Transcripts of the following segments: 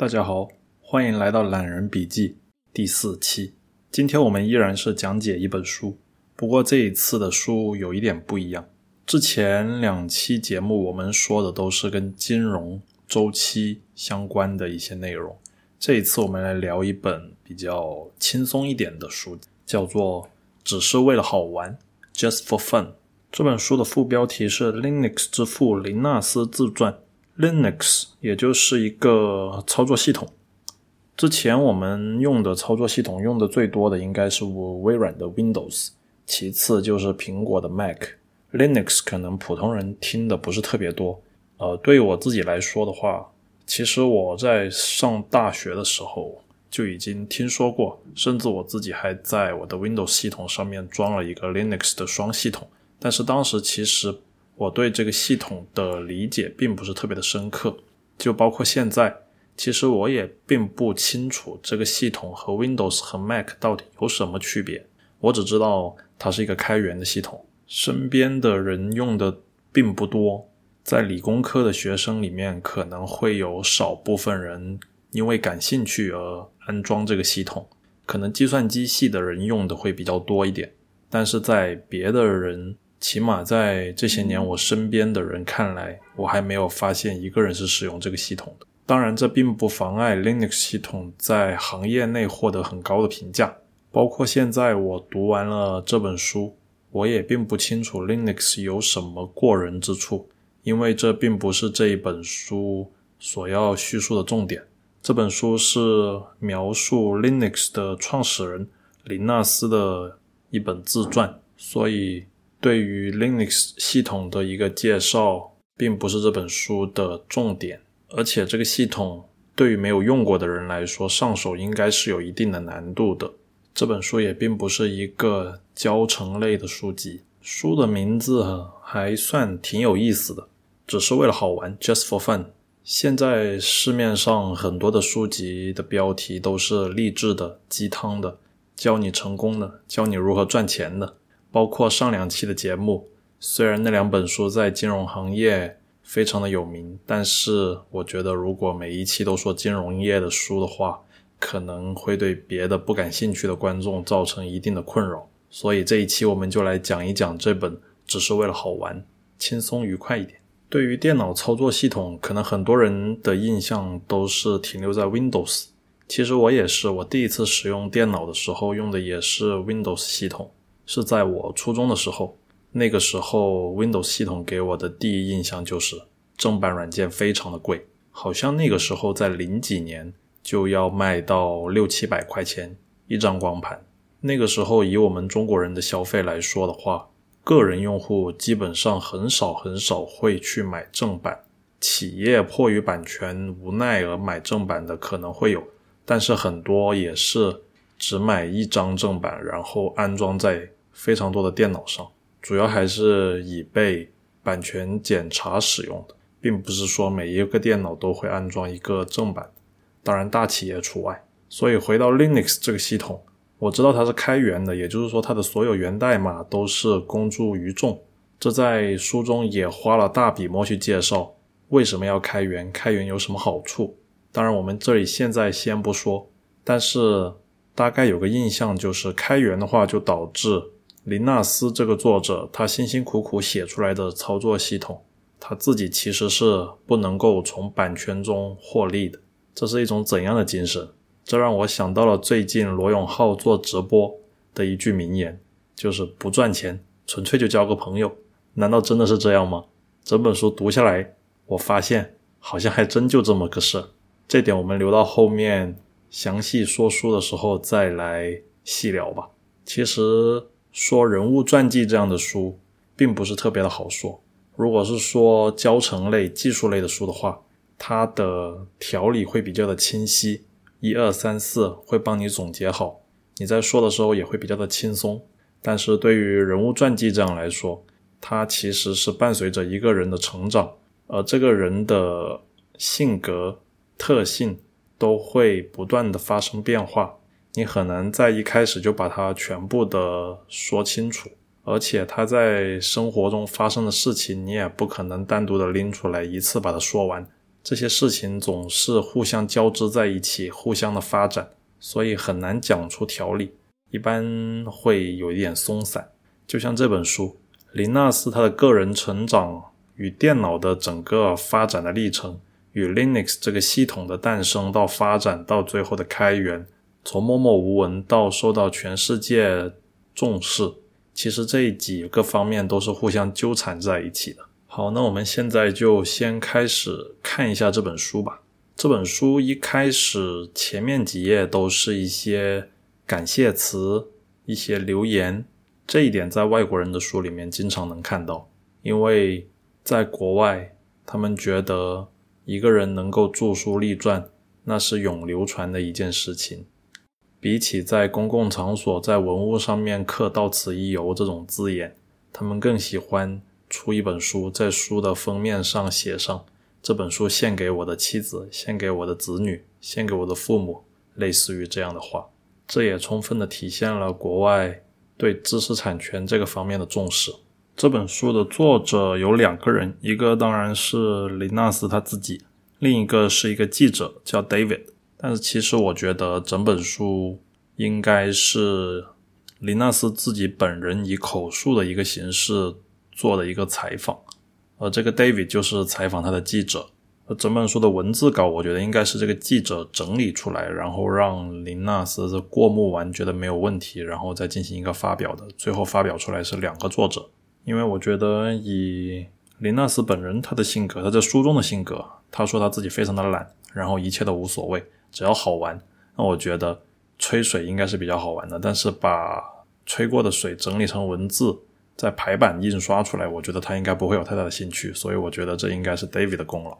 大家好，欢迎来到懒人笔记第四期。今天我们依然是讲解一本书，不过这一次的书有一点不一样。之前两期节目我们说的都是跟金融周期相关的一些内容，这一次我们来聊一本比较轻松一点的书，叫做《只是为了好玩》（Just for Fun）。这本书的副标题是 “Linux 之父林纳斯自传”。Linux 也就是一个操作系统。之前我们用的操作系统用的最多的应该是微软的 Windows，其次就是苹果的 Mac。Linux 可能普通人听的不是特别多。呃，对我自己来说的话，其实我在上大学的时候就已经听说过，甚至我自己还在我的 Windows 系统上面装了一个 Linux 的双系统。但是当时其实。我对这个系统的理解并不是特别的深刻，就包括现在，其实我也并不清楚这个系统和 Windows 和 Mac 到底有什么区别。我只知道它是一个开源的系统，身边的人用的并不多。在理工科的学生里面，可能会有少部分人因为感兴趣而安装这个系统，可能计算机系的人用的会比较多一点。但是在别的人。起码在这些年，我身边的人看来，我还没有发现一个人是使用这个系统的。当然，这并不妨碍 Linux 系统在行业内获得很高的评价。包括现在我读完了这本书，我也并不清楚 Linux 有什么过人之处，因为这并不是这一本书所要叙述的重点。这本书是描述 Linux 的创始人林纳斯的一本自传，所以。对于 Linux 系统的一个介绍，并不是这本书的重点，而且这个系统对于没有用过的人来说，上手应该是有一定的难度的。这本书也并不是一个教程类的书籍，书的名字还算挺有意思的，只是为了好玩，just for fun。现在市面上很多的书籍的标题都是励志的、鸡汤的、教你成功的、教你如何赚钱的。包括上两期的节目，虽然那两本书在金融行业非常的有名，但是我觉得如果每一期都说金融业的书的话，可能会对别的不感兴趣的观众造成一定的困扰。所以这一期我们就来讲一讲这本，只是为了好玩，轻松愉快一点。对于电脑操作系统，可能很多人的印象都是停留在 Windows，其实我也是，我第一次使用电脑的时候用的也是 Windows 系统。是在我初中的时候，那个时候 Windows 系统给我的第一印象就是正版软件非常的贵，好像那个时候在零几年就要卖到六七百块钱一张光盘。那个时候以我们中国人的消费来说的话，个人用户基本上很少很少会去买正版，企业迫于版权无奈而买正版的可能会有，但是很多也是只买一张正版，然后安装在。非常多的电脑上，主要还是以被版权检查使用的，并不是说每一个电脑都会安装一个正版，当然大企业除外。所以回到 Linux 这个系统，我知道它是开源的，也就是说它的所有源代码都是公诸于众。这在书中也花了大笔墨去介绍为什么要开源，开源有什么好处。当然我们这里现在先不说，但是大概有个印象就是开源的话就导致。林纳斯这个作者，他辛辛苦苦写出来的操作系统，他自己其实是不能够从版权中获利的。这是一种怎样的精神？这让我想到了最近罗永浩做直播的一句名言，就是不赚钱，纯粹就交个朋友。难道真的是这样吗？整本书读下来，我发现好像还真就这么个事。这点我们留到后面详细说书的时候再来细聊吧。其实。说人物传记这样的书，并不是特别的好说。如果是说教程类、技术类的书的话，它的条理会比较的清晰，一二三四会帮你总结好，你在说的时候也会比较的轻松。但是对于人物传记这样来说，它其实是伴随着一个人的成长，而这个人的性格特性都会不断的发生变化。你很难在一开始就把它全部的说清楚，而且他在生活中发生的事情，你也不可能单独的拎出来一次把它说完。这些事情总是互相交织在一起，互相的发展，所以很难讲出条理，一般会有一点松散。就像这本书，林纳斯他的个人成长与电脑的整个发展的历程，与 Linux 这个系统的诞生到发展到最后的开源，从默默无闻到受到全世界重视，其实这几个方面都是互相纠缠在一起的。好，那我们现在就先开始看一下这本书吧。这本书一开始前面几页都是一些感谢词、一些留言，这一点在外国人的书里面经常能看到。因为在国外，他们觉得一个人能够著书立传，那是永流传的一件事情。比起在公共场所在文物上面刻“到此一游”这种字眼，他们更喜欢。出一本书，在书的封面上写上这本书献给我的妻子，献给我的子女，献给我的父母，类似于这样的话，这也充分的体现了国外对知识产权这个方面的重视。这本书的作者有两个人，一个当然是林纳斯他自己，另一个是一个记者叫 David。但是其实我觉得整本书应该是林纳斯自己本人以口述的一个形式。做的一个采访，而这个 David 就是采访他的记者。整本书的文字稿，我觉得应该是这个记者整理出来，然后让林纳斯过目完，觉得没有问题，然后再进行一个发表的。最后发表出来是两个作者，因为我觉得以林纳斯本人他的性格，他在书中的性格，他说他自己非常的懒，然后一切都无所谓，只要好玩。那我觉得吹水应该是比较好玩的，但是把吹过的水整理成文字。在排版印刷出来，我觉得他应该不会有太大的兴趣，所以我觉得这应该是 David 的功劳。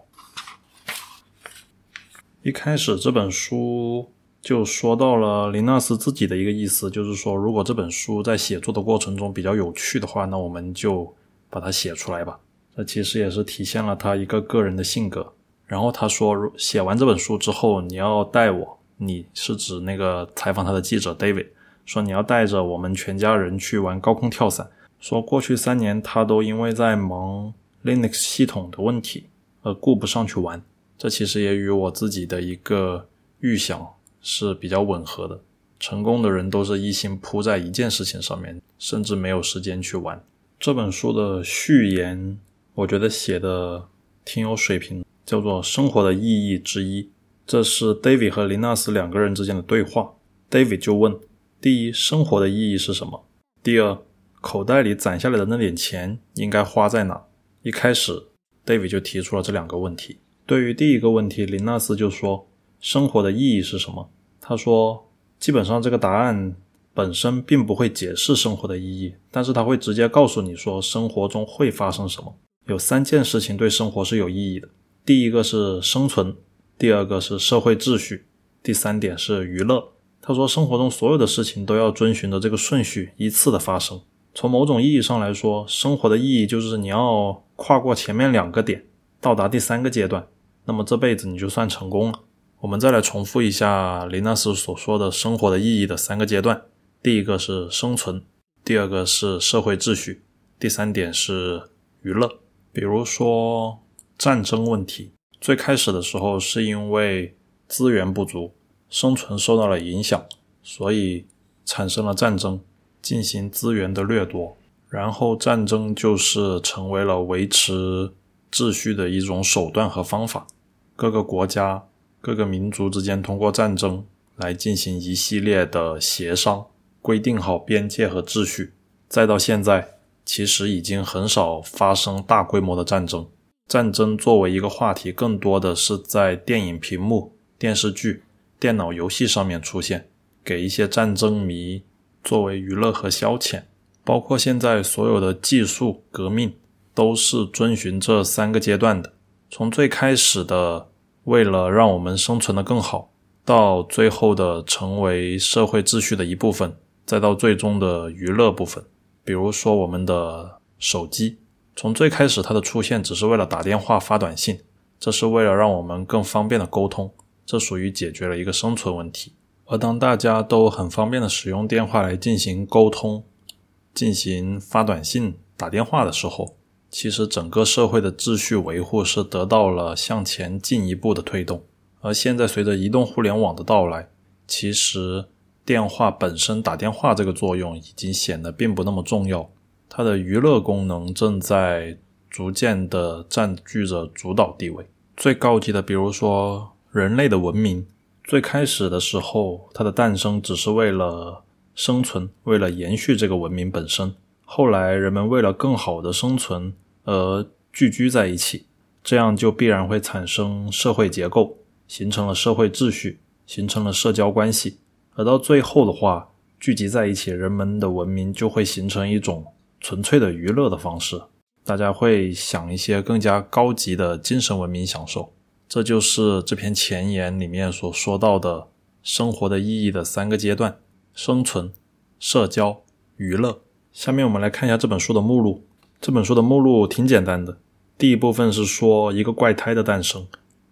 一开始这本书就说到了林纳斯自己的一个意思，就是说，如果这本书在写作的过程中比较有趣的话，那我们就把它写出来吧。这其实也是体现了他一个个人的性格。然后他说，写完这本书之后，你要带我，你是指那个采访他的记者 David，说你要带着我们全家人去玩高空跳伞。说过去三年他都因为在忙 Linux 系统的问题而顾不上去玩，这其实也与我自己的一个预想是比较吻合的。成功的人都是一心扑在一件事情上面，甚至没有时间去玩。这本书的序言，我觉得写的挺有水平，叫做《生活的意义之一》。这是 David 和林纳斯两个人之间的对话。David 就问：第一，生活的意义是什么？第二。口袋里攒下来的那点钱应该花在哪？一开始，David 就提出了这两个问题。对于第一个问题，林纳斯就说：“生活的意义是什么？”他说：“基本上这个答案本身并不会解释生活的意义，但是他会直接告诉你说生活中会发生什么。有三件事情对生活是有意义的：第一个是生存，第二个是社会秩序，第三点是娱乐。”他说：“生活中所有的事情都要遵循着这个顺序依次的发生。”从某种意义上来说，生活的意义就是你要跨过前面两个点，到达第三个阶段，那么这辈子你就算成功了。我们再来重复一下林纳斯所说的生活的意义的三个阶段：第一个是生存，第二个是社会秩序，第三点是娱乐。比如说战争问题，最开始的时候是因为资源不足，生存受到了影响，所以产生了战争。进行资源的掠夺，然后战争就是成为了维持秩序的一种手段和方法。各个国家、各个民族之间通过战争来进行一系列的协商，规定好边界和秩序。再到现在，其实已经很少发生大规模的战争。战争作为一个话题，更多的是在电影屏幕、电视剧、电脑游戏上面出现，给一些战争迷。作为娱乐和消遣，包括现在所有的技术革命，都是遵循这三个阶段的。从最开始的为了让我们生存的更好，到最后的成为社会秩序的一部分，再到最终的娱乐部分。比如说我们的手机，从最开始它的出现只是为了打电话发短信，这是为了让我们更方便的沟通，这属于解决了一个生存问题。而当大家都很方便的使用电话来进行沟通、进行发短信、打电话的时候，其实整个社会的秩序维护是得到了向前进一步的推动。而现在随着移动互联网的到来，其实电话本身打电话这个作用已经显得并不那么重要，它的娱乐功能正在逐渐的占据着主导地位。最高级的，比如说人类的文明，最开始的时候，它的诞生只是为了生存，为了延续这个文明本身。后来，人们为了更好的生存而聚居在一起，这样就必然会产生社会结构，形成了社会秩序，形成了社交关系。而到最后的话，聚集在一起，人们的文明就会形成一种纯粹的娱乐的方式。大家会想一些更加高级的精神文明享受，这就是这篇前言里面所说到的生活的意义的三个阶段：生存、社交、娱乐。下面我们来看一下这本书的目录。这本书的目录挺简单的，第一部分是说一个怪胎的诞生，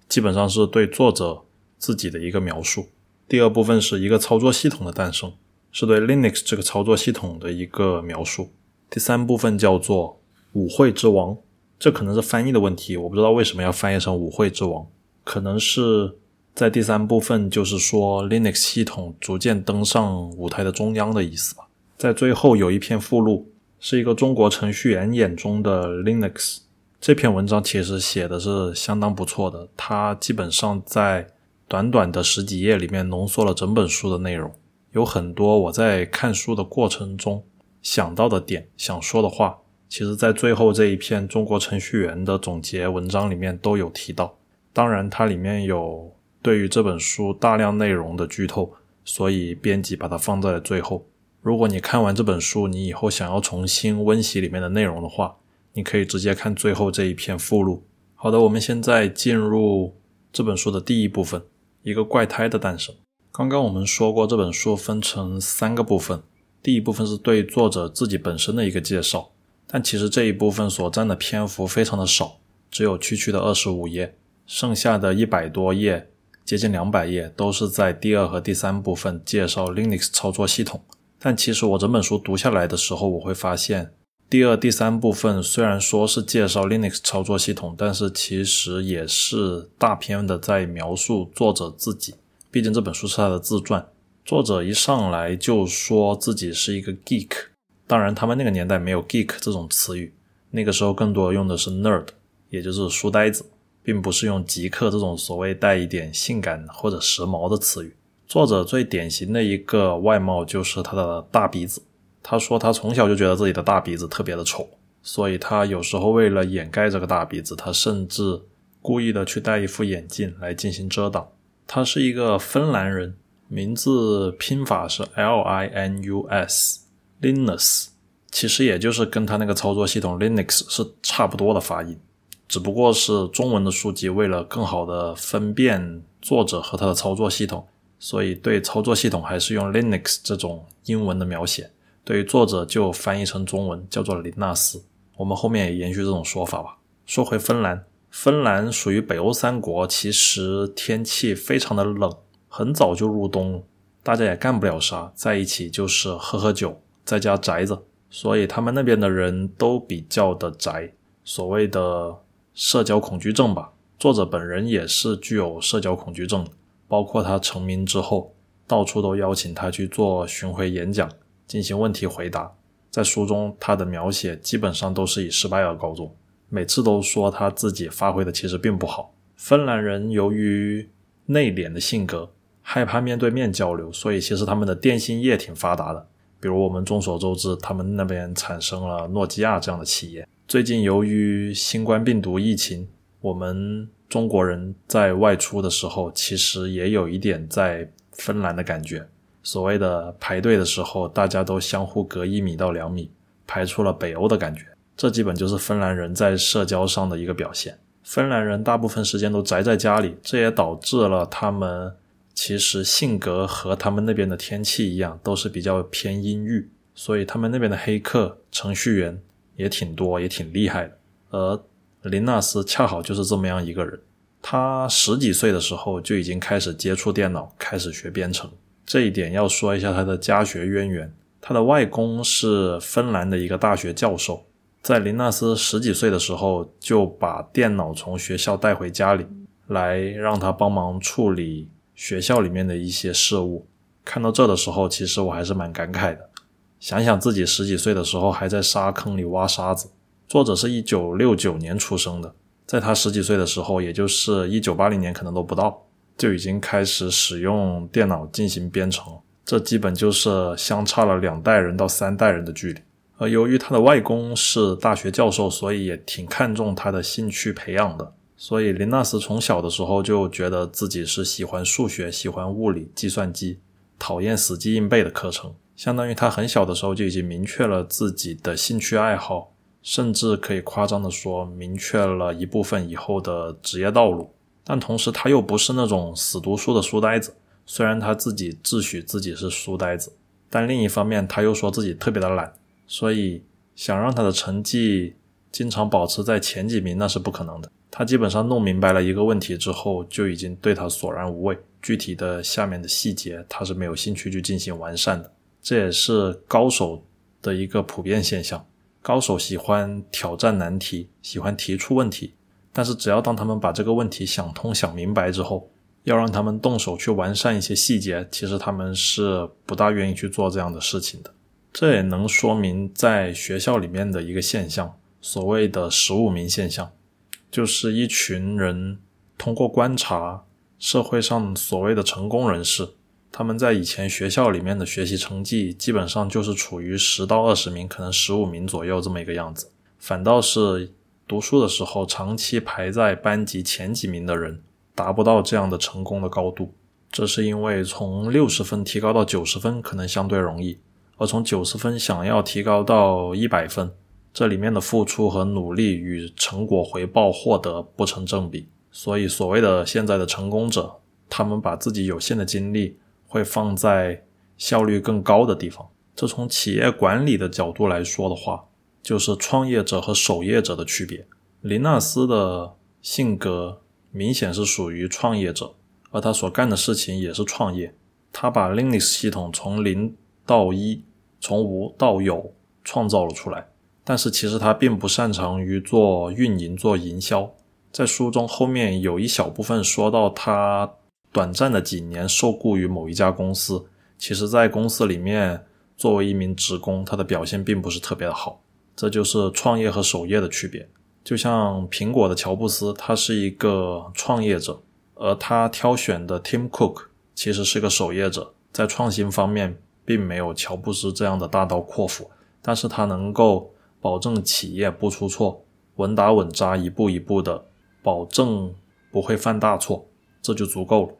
基本上是对作者自己的一个描述；第二部分是一个操作系统的诞生，是对 Linux 这个操作系统的一个描述；第三部分叫做。舞会之王，这可能是翻译的问题，我不知道为什么要翻译成舞会之王，可能是在第三部分，就是说 Linux 系统逐渐登上舞台的中央的意思吧。在最后有一篇附录，是一个中国程序员眼中的 Linux，这篇文章其实写的是相当不错的，它基本上在短短的十几页里面浓缩了整本书的内容，有很多我在看书的过程中想到的点，想说的话。其实，在最后这一篇中国程序员的总结文章里面都有提到。当然，它里面有对于这本书大量内容的剧透，所以编辑把它放在了最后。如果你看完这本书，你以后想要重新温习里面的内容的话，你可以直接看最后这一篇附录。好的，我们现在进入这本书的第一部分：一个怪胎的诞生。刚刚我们说过，这本书分成三个部分，第一部分是对作者自己本身的一个介绍。但其实这一部分所占的篇幅非常的少，只有区区的二十五页，剩下的一百多页，接近两百页都是在第二和第三部分介绍 Linux 操作系统。但其实我整本书读下来的时候，我会发现，第二、第三部分虽然说是介绍 Linux 操作系统，但是其实也是大篇的在描述作者自己。毕竟这本书是他的自传，作者一上来就说自己是一个 geek。当然，他们那个年代没有 geek 这种词语，那个时候更多用的是 nerd，也就是书呆子，并不是用极客这种所谓带一点性感或者时髦的词语。作者最典型的一个外貌就是他的大鼻子。他说他从小就觉得自己的大鼻子特别的丑，所以他有时候为了掩盖这个大鼻子，他甚至故意的去戴一副眼镜来进行遮挡。他是一个芬兰人，名字拼法是 L I N U S。Linux 其实也就是跟它那个操作系统 Linux 是差不多的发音，只不过是中文的书籍为了更好的分辨作者和他的操作系统，所以对操作系统还是用 Linux 这种英文的描写，对于作者就翻译成中文叫做林纳斯。我们后面也延续这种说法吧。说回芬兰，芬兰属于北欧三国，其实天气非常的冷，很早就入冬，大家也干不了啥，在一起就是喝喝酒。在家宅着，所以他们那边的人都比较的宅，所谓的社交恐惧症吧。作者本人也是具有社交恐惧症，包括他成名之后，到处都邀请他去做巡回演讲，进行问题回答。在书中，他的描写基本上都是以失败而告终，每次都说他自己发挥的其实并不好。芬兰人由于内敛的性格，害怕面对面交流，所以其实他们的电信业挺发达的。比如我们众所周知，他们那边产生了诺基亚这样的企业。最近由于新冠病毒疫情，我们中国人在外出的时候，其实也有一点在芬兰的感觉。所谓的排队的时候，大家都相互隔一米到两米，排出了北欧的感觉。这基本就是芬兰人在社交上的一个表现。芬兰人大部分时间都宅在家里，这也导致了他们。其实性格和他们那边的天气一样，都是比较偏阴郁，所以他们那边的黑客程序员也挺多，也挺厉害的。而林纳斯恰好就是这么样一个人，他十几岁的时候就已经开始接触电脑，开始学编程。这一点要说一下他的家学渊源，他的外公是芬兰的一个大学教授，在林纳斯十几岁的时候，就把电脑从学校带回家里，来让他帮忙处理学校里面的一些事物。看到这的时候，其实我还是蛮感慨的。想想自己十几岁的时候还在沙坑里挖沙子。作者是一九六九年出生的，在他十几岁的时候，也就是一九八零年，可能都不到，就已经开始使用电脑进行编程。这基本就是相差了两代人到三代人的距离。而由于他的外公是大学教授，所以也挺看重他的兴趣培养的。所以林纳斯从小的时候就觉得自己是喜欢数学、喜欢物理、计算机，讨厌死记硬背的课程。相当于他很小的时候就已经明确了自己的兴趣爱好，甚至可以夸张的说，明确了一部分以后的职业道路。但同时，他又不是那种死读书的书呆子。虽然他自己自诩自己是书呆子，但另一方面他又说自己特别的懒，所以想让他的成绩经常保持在前几名那是不可能的。他基本上弄明白了一个问题之后，就已经对他索然无味。具体的下面的细节，他是没有兴趣去进行完善的。这也是高手的一个普遍现象。高手喜欢挑战难题，喜欢提出问题，但是只要当他们把这个问题想通、想明白之后，要让他们动手去完善一些细节，其实他们是不大愿意去做这样的事情的。这也能说明在学校里面的一个现象，所谓的“十五名现象”，就是一群人通过观察社会上所谓的成功人士，他们在以前学校里面的学习成绩基本上就是处于十到二十名，可能十五名左右这么一个样子，反倒是读书的时候长期排在班级前几名的人。达不到这样的成功的高度，这是因为从六十分提高到九十分可能相对容易，而从九十分想要提高到一百分，这里面的付出和努力与成果回报获得不成正比。所以，所谓的现在的成功者，他们把自己有限的精力会放在效率更高的地方。这从企业管理的角度来说的话，就是创业者和守业者的区别。林纳斯的性格。明显是属于创业者，而他所干的事情也是创业。他把 Linux 系统从零到一，从无到有创造了出来。但是其实他并不擅长于做运营、做营销。在书中后面有一小部分说到，他短暂的几年受雇于某一家公司，其实在公司里面作为一名职工，他的表现并不是特别的好。这就是创业和守业的区别。就像苹果的乔布斯，他是一个创业者，而他挑选的 Tim Cook 其实是个守业者，在创新方面并没有乔布斯这样的大刀阔斧，但是他能够保证企业不出错，稳打稳扎，一步一步的保证不会犯大错，这就足够了。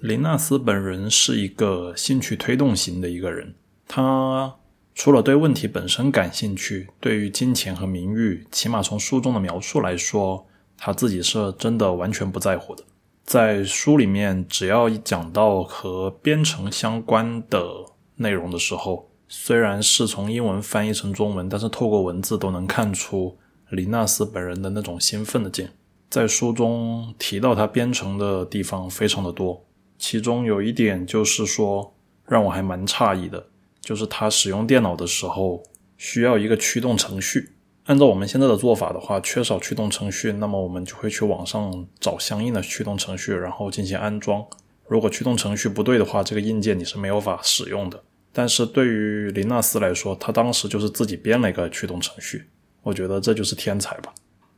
林纳斯本人是一个兴趣推动型的一个人，他。除了对问题本身感兴趣，对于金钱和名誉，起码从书中的描述来说，他自己是真的完全不在乎的。在书里面，只要一讲到和编程相关的内容的时候，虽然是从英文翻译成中文，但是透过文字都能看出林纳斯本人的那种兴奋的劲。在书中提到他编程的地方非常的多，其中有一点就是说让我还蛮诧异的。就是他使用电脑的时候需要一个驱动程序。按照我们现在的做法的话，缺少驱动程序，那么我们就会去网上找相应的驱动程序，然后进行安装。如果驱动程序不对的话，这个硬件你是没有法使用的。但是对于林纳斯来说，他当时就是自己编了一个驱动程序。我觉得这就是天才吧。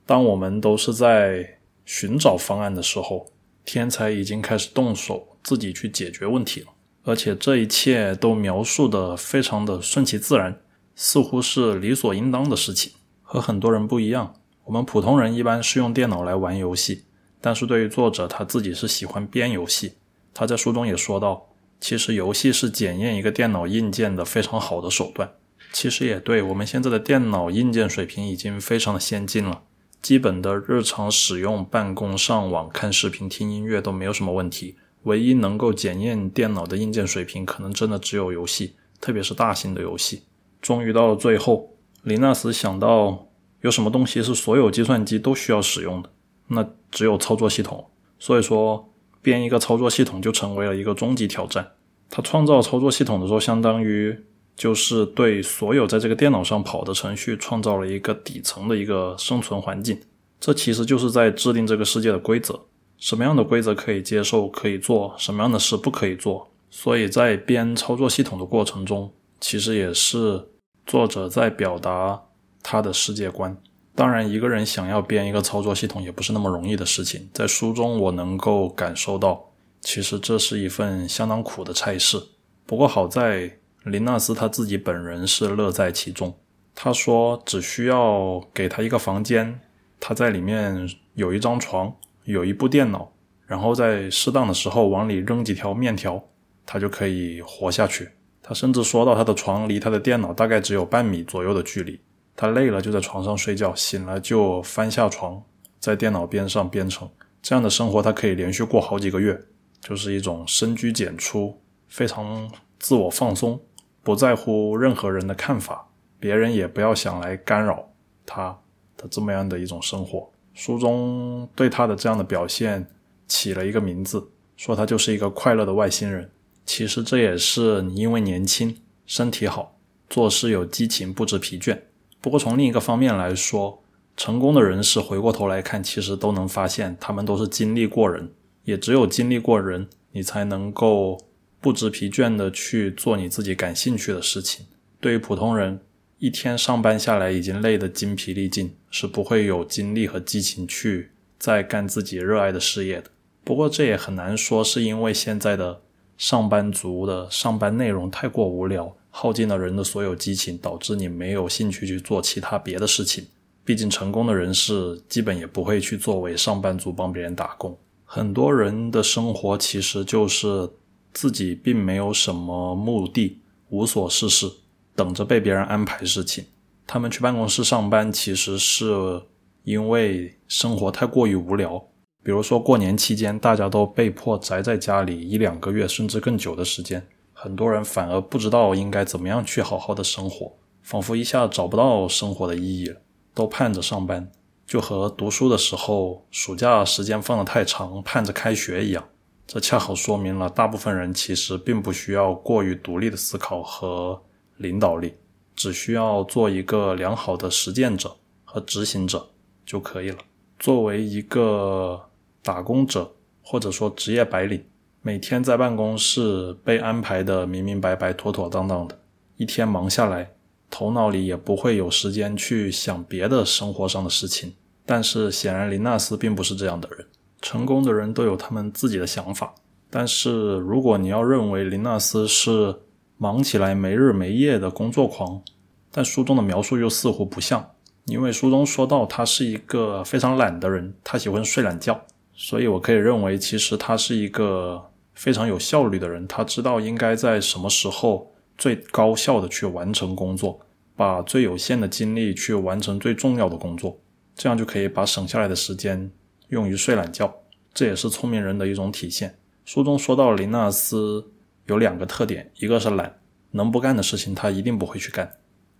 当我们都是在寻找方案的时候，天才已经开始动手自己去解决问题了。而且这一切都描述的非常的顺其自然，似乎是理所应当的事情。和很多人不一样，我们普通人一般是用电脑来玩游戏，但是对于作者他自己是喜欢编游戏。他在书中也说到，其实游戏是检验一个电脑硬件的非常好的手段。其实也对我们现在的电脑硬件水平已经非常的先进了，基本的日常使用、办公、上网、看视频、听音乐都没有什么问题。唯一能够检验电脑的硬件水平，可能真的只有游戏，特别是大型的游戏。终于到了最后，林纳斯想到有什么东西是所有计算机都需要使用的，那只有操作系统。所以说，编一个操作系统就成为了一个终极挑战。他创造操作系统的时候，相当于就是对所有在这个电脑上跑的程序创造了一个底层的一个生存环境。这其实就是在制定这个世界的规则，什么样的规则可以接受、可以做，什么样的事不可以做。所以在编操作系统的过程中，其实也是作者在表达他的世界观。当然，一个人想要编一个操作系统也不是那么容易的事情。在书中，我能够感受到，其实这是一份相当苦的差事。不过好在林纳斯他自己本人是乐在其中。他说，只需要给他一个房间。他在里面有一张床，有一部电脑，然后在适当的时候往里扔几条面条，他就可以活下去。他甚至说到，他的床离他的电脑大概只有半米左右的距离。他累了就在床上睡觉，醒了就翻下床，在电脑边上编程。这样的生活他可以连续过好几个月，就是一种深居简出、非常自我放松，不在乎任何人的看法，别人也不要想来干扰他。的这么样的一种生活，书中对他的这样的表现起了一个名字，说他就是一个快乐的外星人。其实这也是你因为年轻、身体好、做事有激情、不知疲倦。不过从另一个方面来说，成功的人士回过头来看，其实都能发现他们都是经历过人，也只有经历过人，你才能够不知疲倦的去做你自己感兴趣的事情。对于普通人，一天上班下来已经累得精疲力尽，是不会有精力和激情去再干自己热爱的事业的。不过这也很难说是因为现在的上班族的上班内容太过无聊，耗尽了人的所有激情，导致你没有兴趣去做其他别的事情。毕竟成功的人士基本也不会去作为上班族帮别人打工。很多人的生活其实就是自己并没有什么目的，无所事事。等着被别人安排事情，他们去办公室上班，其实是因为生活太过于无聊。比如说过年期间，大家都被迫宅在家里一两个月，甚至更久的时间，很多人反而不知道应该怎么样去好好的生活，仿佛一下找不到生活的意义了，都盼着上班，就和读书的时候暑假时间放得太长，盼着开学一样。这恰好说明了，大部分人其实并不需要过于独立的思考和。领导力只需要做一个良好的实践者和执行者就可以了。作为一个打工者或者说职业白领，每天在办公室被安排的明明白白、妥妥当当的，一天忙下来，头脑里也不会有时间去想别的生活上的事情。但是显然林纳斯并不是这样的人。成功的人都有他们自己的想法，但是如果你要认为林纳斯是。忙起来没日没夜的工作狂，但书中的描述又似乎不像，因为书中说到他是一个非常懒的人，他喜欢睡懒觉，所以我可以认为其实他是一个非常有效率的人，他知道应该在什么时候最高效的去完成工作，把最有限的精力去完成最重要的工作，这样就可以把省下来的时间用于睡懒觉，这也是聪明人的一种体现。书中说到林纳斯。有两个特点，一个是懒，能不干的事情他一定不会去干；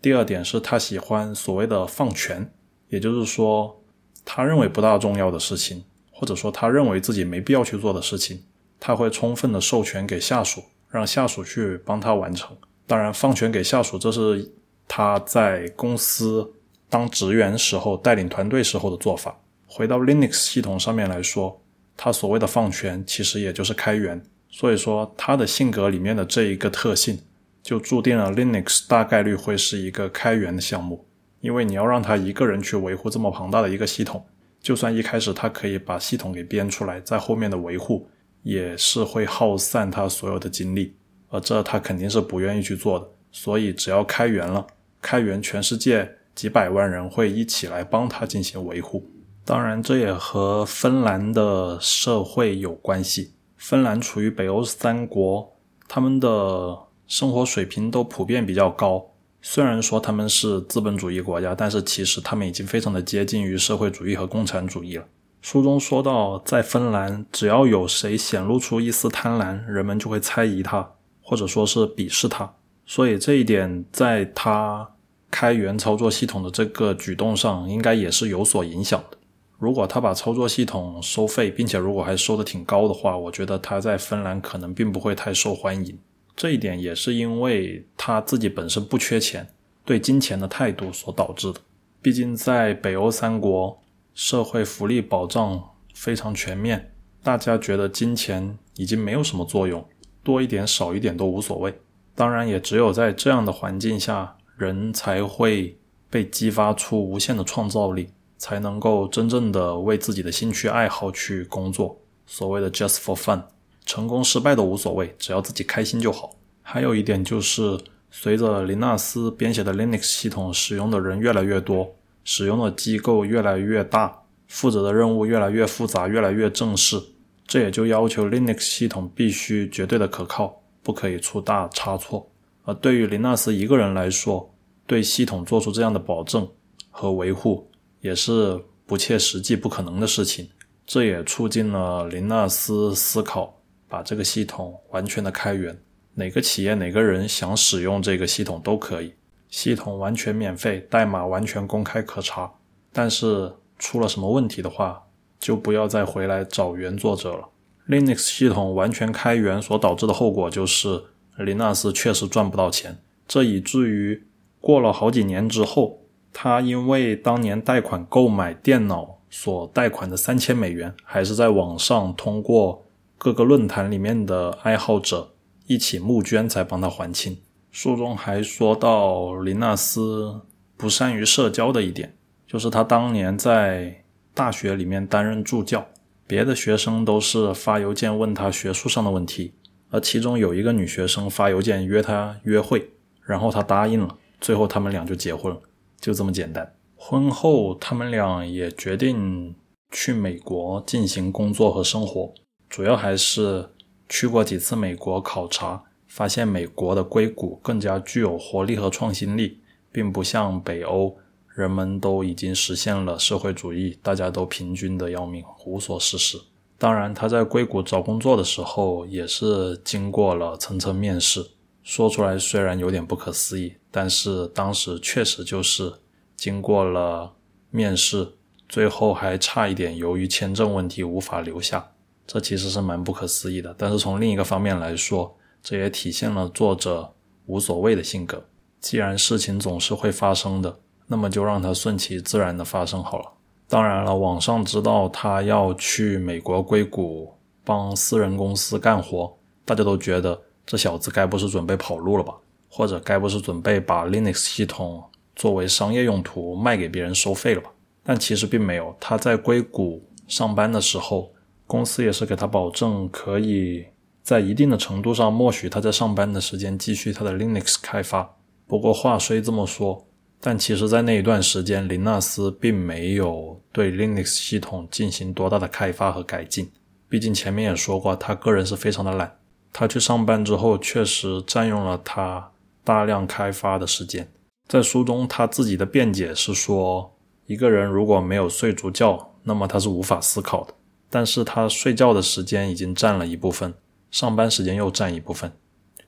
第二点是他喜欢所谓的放权，也就是说，他认为不大重要的事情，或者说他认为自己没必要去做的事情，他会充分的授权给下属，让下属去帮他完成。当然，放权给下属，这是他在公司当职员时候带领团队时候的做法。回到 Linux 系统上面来说，他所谓的放权，其实也就是开源。所以说，他的性格里面的这一个特性，就注定了 Linux 大概率会是一个开源的项目。因为你要让他一个人去维护这么庞大的一个系统，就算一开始他可以把系统给编出来，在后面的维护也是会耗散他所有的精力，而这他肯定是不愿意去做的。所以，只要开源了，开源全世界几百万人会一起来帮他进行维护。当然，这也和芬兰的社会有关系。芬兰处于北欧三国，他们的生活水平都普遍比较高。虽然说他们是资本主义国家，但是其实他们已经非常的接近于社会主义和共产主义了。书中说到，在芬兰，只要有谁显露出一丝贪婪，人们就会猜疑他，或者说是鄙视他。所以这一点在他开源操作系统的这个举动上，应该也是有所影响的。如果他把操作系统收费，并且如果还收的挺高的话，我觉得他在芬兰可能并不会太受欢迎。这一点也是因为他自己本身不缺钱，对金钱的态度所导致的。毕竟在北欧三国，社会福利保障非常全面，大家觉得金钱已经没有什么作用，多一点少一点都无所谓。当然，也只有在这样的环境下，人才会被激发出无限的创造力，才能够真正的为自己的兴趣爱好去工作。所谓的 just for fun。成功失败都无所谓，只要自己开心就好。还有一点就是，随着林纳斯编写的 Linux 系统使用的人越来越多，使用的机构越来越大，负责的任务越来越复杂，越来越正式，这也就要求 Linux 系统必须绝对的可靠，不可以出大差错。而对于林纳斯一个人来说，对系统做出这样的保证和维护，也是不切实际、不可能的事情。这也促进了林纳斯思考。把这个系统完全的开源，哪个企业哪个人想使用这个系统都可以，系统完全免费，代码完全公开可查。但是出了什么问题的话，就不要再回来找原作者了。Linux 系统完全开源所导致的后果就是林纳斯确实赚不到钱，这以至于过了好几年之后，他因为当年贷款购买电脑所贷款的三千美元，还是在网上通过。各个论坛里面的爱好者一起募捐才帮他还清。书中还说到林纳斯不善于社交的一点，就是他当年在大学里面担任助教，别的学生都是发邮件问他学术上的问题，而其中有一个女学生发邮件约他约会，然后他答应了，最后他们俩就结婚了，就这么简单。婚后他们俩也决定去美国进行工作和生活。主要还是去过几次美国考察，发现美国的硅谷更加具有活力和创新力，并不像北欧，人们都已经实现了社会主义，大家都平均的要命，无所事事。当然，他在硅谷找工作的时候也是经过了层层面试，说出来虽然有点不可思议，但是当时确实就是经过了面试，最后还差一点由于签证问题无法留下。这其实是蛮不可思议的，但是从另一个方面来说，这也体现了作者无所谓的性格。既然事情总是会发生的，那么就让它顺其自然的发生好了。当然了，网上知道他要去美国硅谷帮私人公司干活，大家都觉得这小子该不是准备跑路了吧？或者该不是准备把 Linux 系统作为商业用途卖给别人收费了吧？但其实并没有，他在硅谷上班的时候。公司也是给他保证，可以在一定的程度上默许他在上班的时间继续他的 Linux 开发。不过话虽这么说，但其实，在那一段时间，林纳斯并没有对 Linux 系统进行多大的开发和改进。毕竟前面也说过，他个人是非常的懒。他去上班之后，确实占用了他大量开发的时间。在书中，他自己的辩解是说，一个人如果没有睡足觉，那么他是无法思考的。但是他睡觉的时间已经占了一部分，上班时间又占一部分，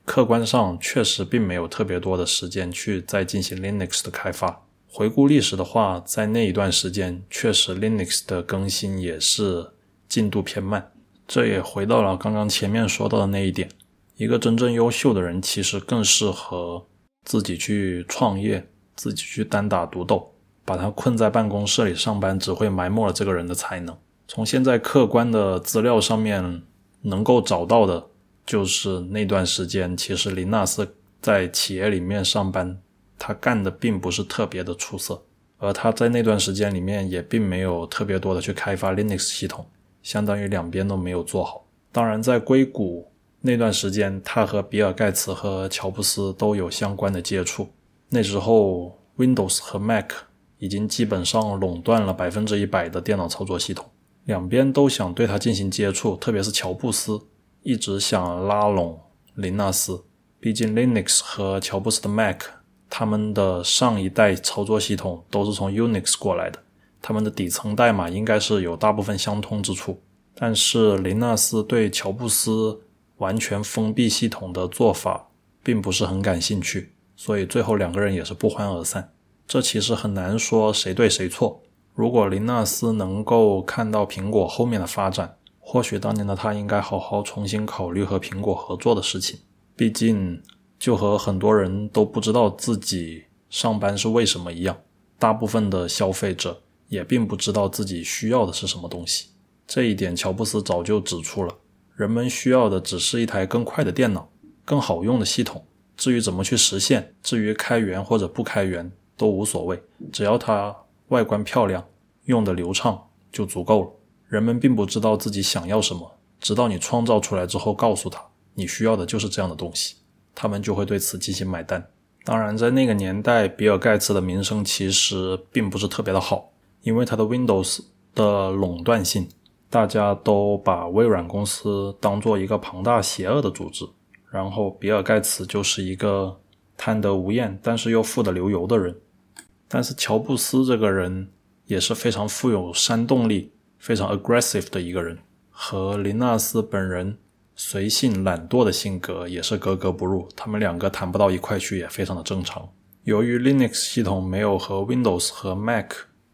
客观上确实并没有特别多的时间去再进行 Linux 的开发。回顾历史的话，在那一段时间，确实 Linux 的更新也是进度偏慢。这也回到了刚刚前面说到的那一点：一个真正优秀的人，其实更适合自己去创业，自己去单打独斗。把他困在办公室里上班，只会埋没了这个人的才能。从现在客观的资料上面能够找到的，就是那段时间，其实林纳斯在企业里面上班，他干的并不是特别的出色，而他在那段时间里面也并没有特别多的去开发 Linux 系统，相当于两边都没有做好。当然，在硅谷那段时间，他和比尔盖茨和乔布斯都有相关的接触。那时候，Windows 和 Mac 已经基本上垄断了百分之一百的电脑操作系统。两边都想对他进行接触，特别是乔布斯一直想拉拢林纳斯。毕竟 Linux 和乔布斯的 Mac，他们的上一代操作系统都是从 Unix 过来的，他们的底层代码应该是有大部分相通之处。但是林纳斯对乔布斯完全封闭系统的做法并不是很感兴趣，所以最后两个人也是不欢而散。这其实很难说谁对谁错。如果林纳斯能够看到苹果后面的发展，或许当年的他应该好好重新考虑和苹果合作的事情。毕竟就和很多人都不知道自己上班是为什么一样，大部分的消费者也并不知道自己需要的是什么东西。这一点，乔布斯早就指出了，人们需要的只是一台更快的电脑，更好用的系统。至于怎么去实现，至于开源或者不开源都无所谓，只要它外观漂亮，用的流畅就足够了。人们并不知道自己想要什么，直到你创造出来之后，告诉他你需要的就是这样的东西，他们就会对此进行买单。当然，在那个年代，比尔盖茨的名声其实并不是特别的好，因为他的 Windows 的垄断性，大家都把微软公司当做一个庞大邪恶的组织。然后，比尔盖茨就是一个贪得无厌，但是又富得流油的人。但是，乔布斯这个人也是非常富有煽动力、非常 aggressive 的一个人，和林纳斯本人随性懒惰的性格也是格格不入。他们两个谈不到一块去，也非常的正常。由于 Linux 系统没有和 Windows 和 Mac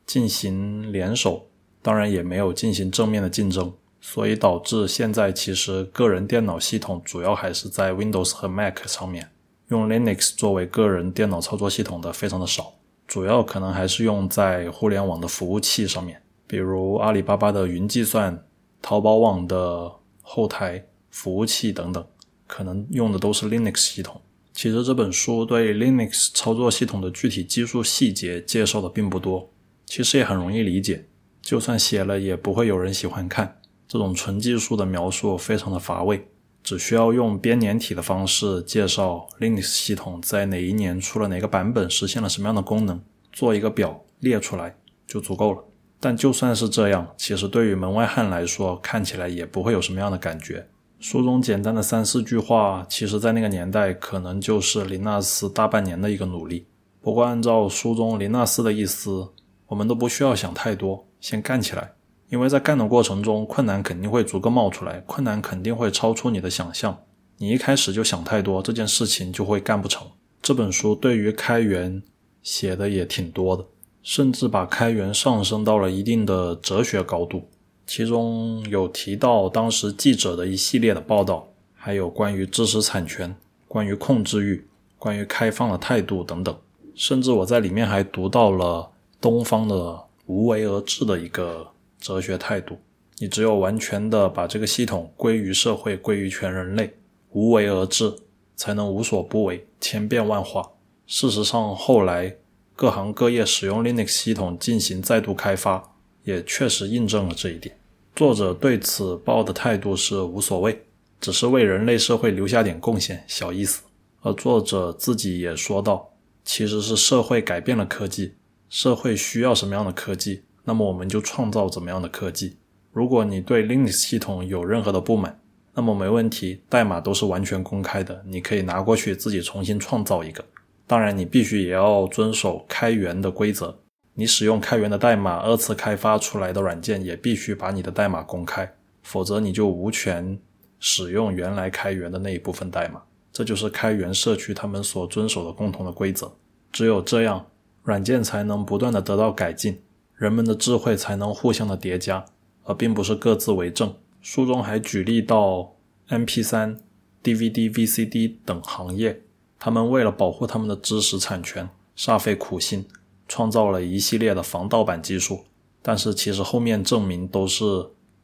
进行联手，当然也没有进行正面的竞争。所以导致现在其实个人电脑系统主要还是在 Windows 和 Mac 上面，用 Linux 作为个人电脑操作系统的非常的少，主要可能还是用在互联网的服务器上面，比如阿里巴巴的云计算、淘宝网的后台服务器等等，可能用的都是 Linux 系统。其实这本书对 Linux 操作系统的具体技术细节介绍的并不多，其实也很容易理解，就算写了也不会有人喜欢看。这种纯技术的描述非常的乏味，只需要用编年体的方式介绍 Linux 系统在哪一年出了哪个版本，实现了什么样的功能，做一个表列出来就足够了。但就算是这样，其实对于门外汉来说，看起来也不会有什么样的感觉。书中简单的三四句话，其实在那个年代可能就是林纳斯大半年的一个努力。不过按照书中林纳斯的意思，我们都不需要想太多，先干起来。因为在干的过程中，困难肯定会逐个冒出来，困难肯定会超出你的想象。你一开始就想太多，这件事情就会干不成。这本书对于开源写的也挺多的，甚至把开源上升到了一定的哲学高度。其中有提到当时记者的一系列的报道，还有关于知识产权、关于控制欲、关于开放的态度等等。甚至我在里面还读到了东方的无为而治的一个。哲学态度，你只有完全的把这个系统归于社会，归于全人类，无为而治，才能无所不为，千变万化。事实上，后来各行各业使用 Linux 系统进行再度开发，也确实印证了这一点。作者对此抱的态度是无所谓，只是为人类社会留下点贡献，小意思。而作者自己也说到，其实是社会改变了科技，社会需要什么样的科技？那么我们就创造怎么样的科技？如果你对 Linux 系统有任何的不满，那么没问题，代码都是完全公开的，你可以拿过去自己重新创造一个。当然，你必须也要遵守开源的规则。你使用开源的代码二次开发出来的软件，也必须把你的代码公开，否则你就无权使用原来开源的那一部分代码。这就是开源社区他们所遵守的共同的规则。只有这样，软件才能不断的得到改进。人们的智慧才能互相的叠加，而并不是各自为政。书中还举例到 MP3、DVD、VCD 等行业，他们为了保护他们的知识产权，煞费苦心，创造了一系列的防盗版技术。但是其实后面证明都是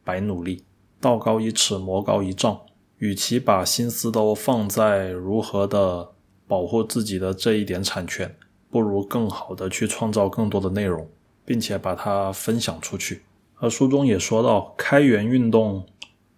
白努力。道高一尺，魔高一丈。与其把心思都放在如何的保护自己的这一点产权，不如更好的去创造更多的内容。并且把它分享出去。而书中也说到，开源运动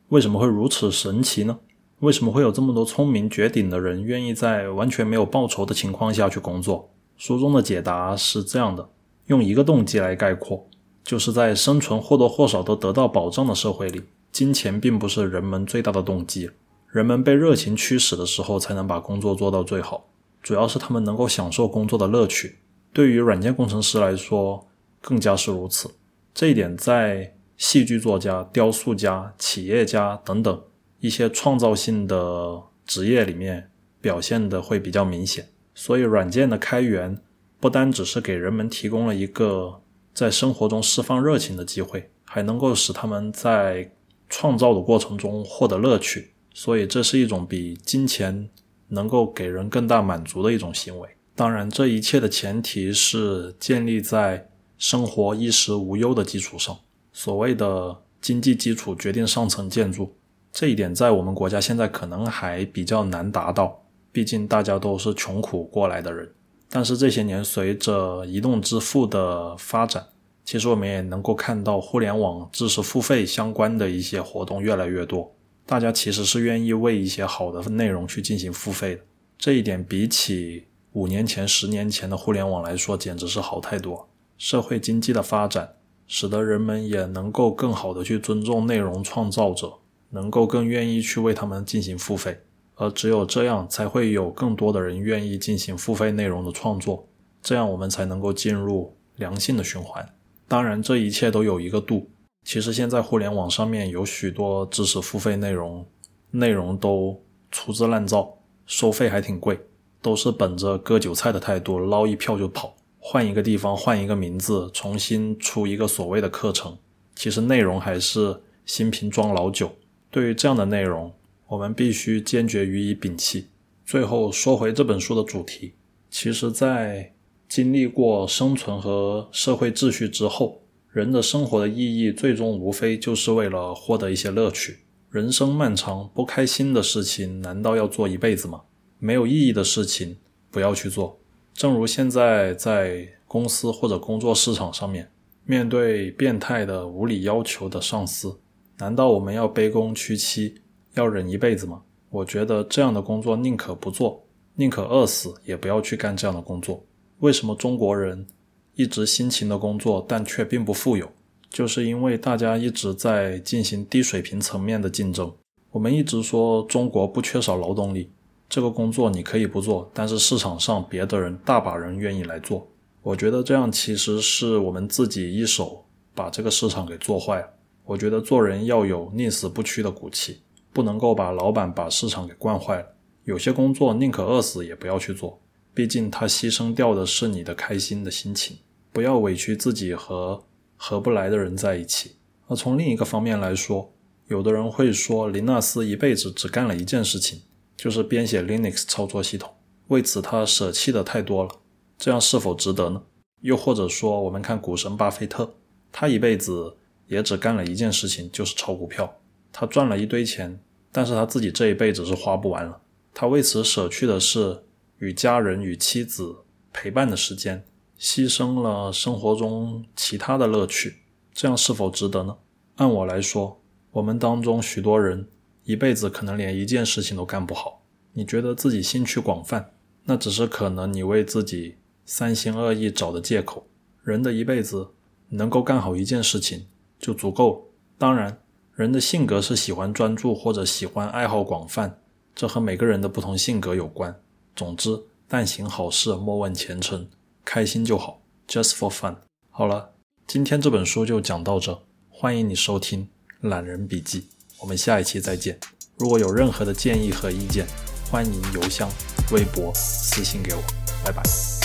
为什么会如此神奇呢？为什么会有这么多聪明绝顶的人愿意在完全没有报酬的情况下去工作？书中的解答是这样的：用一个动机来概括，就是在生存或多或少都得到保障的社会里，金钱并不是人们最大的动机。人们被热情驱使的时候，才能把工作做到最好。主要是他们能够享受工作的乐趣。对于软件工程师来说，更加是如此，这一点在戏剧作家、雕塑家、企业家等等一些创造性的职业里面表现的会比较明显。所以，软件的开源不单只是给人们提供了一个在生活中释放热情的机会，还能够使他们在创造的过程中获得乐趣。所以，这是一种比金钱能够给人更大满足的一种行为。当然，这一切的前提是建立在生活衣食无忧的基础上。所谓的经济基础决定上层建筑，这一点在我们国家现在可能还比较难达到，毕竟大家都是穷苦过来的人。但是这些年，随着移动支付的发展，其实我们也能够看到互联网知识付费相关的一些活动越来越多。大家其实是愿意为一些好的内容去进行付费的。这一点比起五年前、十年前的互联网来说，简直是好太多。社会经济的发展，使得人们也能够更好的去尊重内容创造者，能够更愿意去为他们进行付费。而只有这样，才会有更多的人愿意进行付费内容的创作，这样我们才能够进入良性的循环。当然，这一切都有一个度。其实现在互联网上面有许多知识付费内容，内容都粗制滥造，收费还挺贵，都是本着割韭菜的态度，捞一票就跑，换一个地方，换一个名字，重新出一个所谓的课程。其实内容还是新瓶装老酒。对于这样的内容，我们必须坚决予以摒弃。最后说回这本书的主题，其实，在经历过生存和社会秩序之后。人的生活的意义，最终无非就是为了获得一些乐趣。人生漫长，不开心的事情难道要做一辈子吗？没有意义的事情不要去做。正如现在在公司或者工作市场上面，面对变态的无理要求的上司，难道我们要卑躬屈膝，要忍一辈子吗？我觉得这样的工作宁可不做，宁可饿死，也不要去干这样的工作。为什么中国人？一直辛勤的工作，但却并不富有，就是因为大家一直在进行低水平层面的竞争。我们一直说中国不缺少劳动力，这个工作你可以不做，但是市场上别的人大把人愿意来做。我觉得这样其实是我们自己一手把这个市场给做坏了。我觉得做人要有宁死不屈的骨气，不能够把老板把市场给惯坏了。有些工作宁可饿死也不要去做，毕竟他牺牲掉的是你的开心的心情。不要委屈自己和合不来的人在一起。而从另一个方面来说，有的人会说，林纳斯一辈子只干了一件事情，就是编写 Linux 操作系统，为此他舍弃的太多了，这样是否值得呢？又或者说，我们看股神巴菲特，他一辈子也只干了一件事情，就是炒股票，他赚了一堆钱，但是他自己这一辈子是花不完了，他为此舍去的是与家人与妻子陪伴的时间。牺牲了生活中其他的乐趣，这样是否值得呢？按我来说，我们当中许多人一辈子可能连一件事情都干不好。你觉得自己兴趣广泛，那只是可能你为自己三心二意找的借口。人的一辈子能够干好一件事情就足够。当然，人的性格是喜欢专注或者喜欢爱好广泛，这和每个人的不同性格有关。总之，但行好事，莫问前程。开心就好，just for fun。好了，今天这本书就讲到这，欢迎你收听《懒人笔记》，我们下一期再见。如果有任何的建议和意见，欢迎邮箱、微博私信给我，拜拜。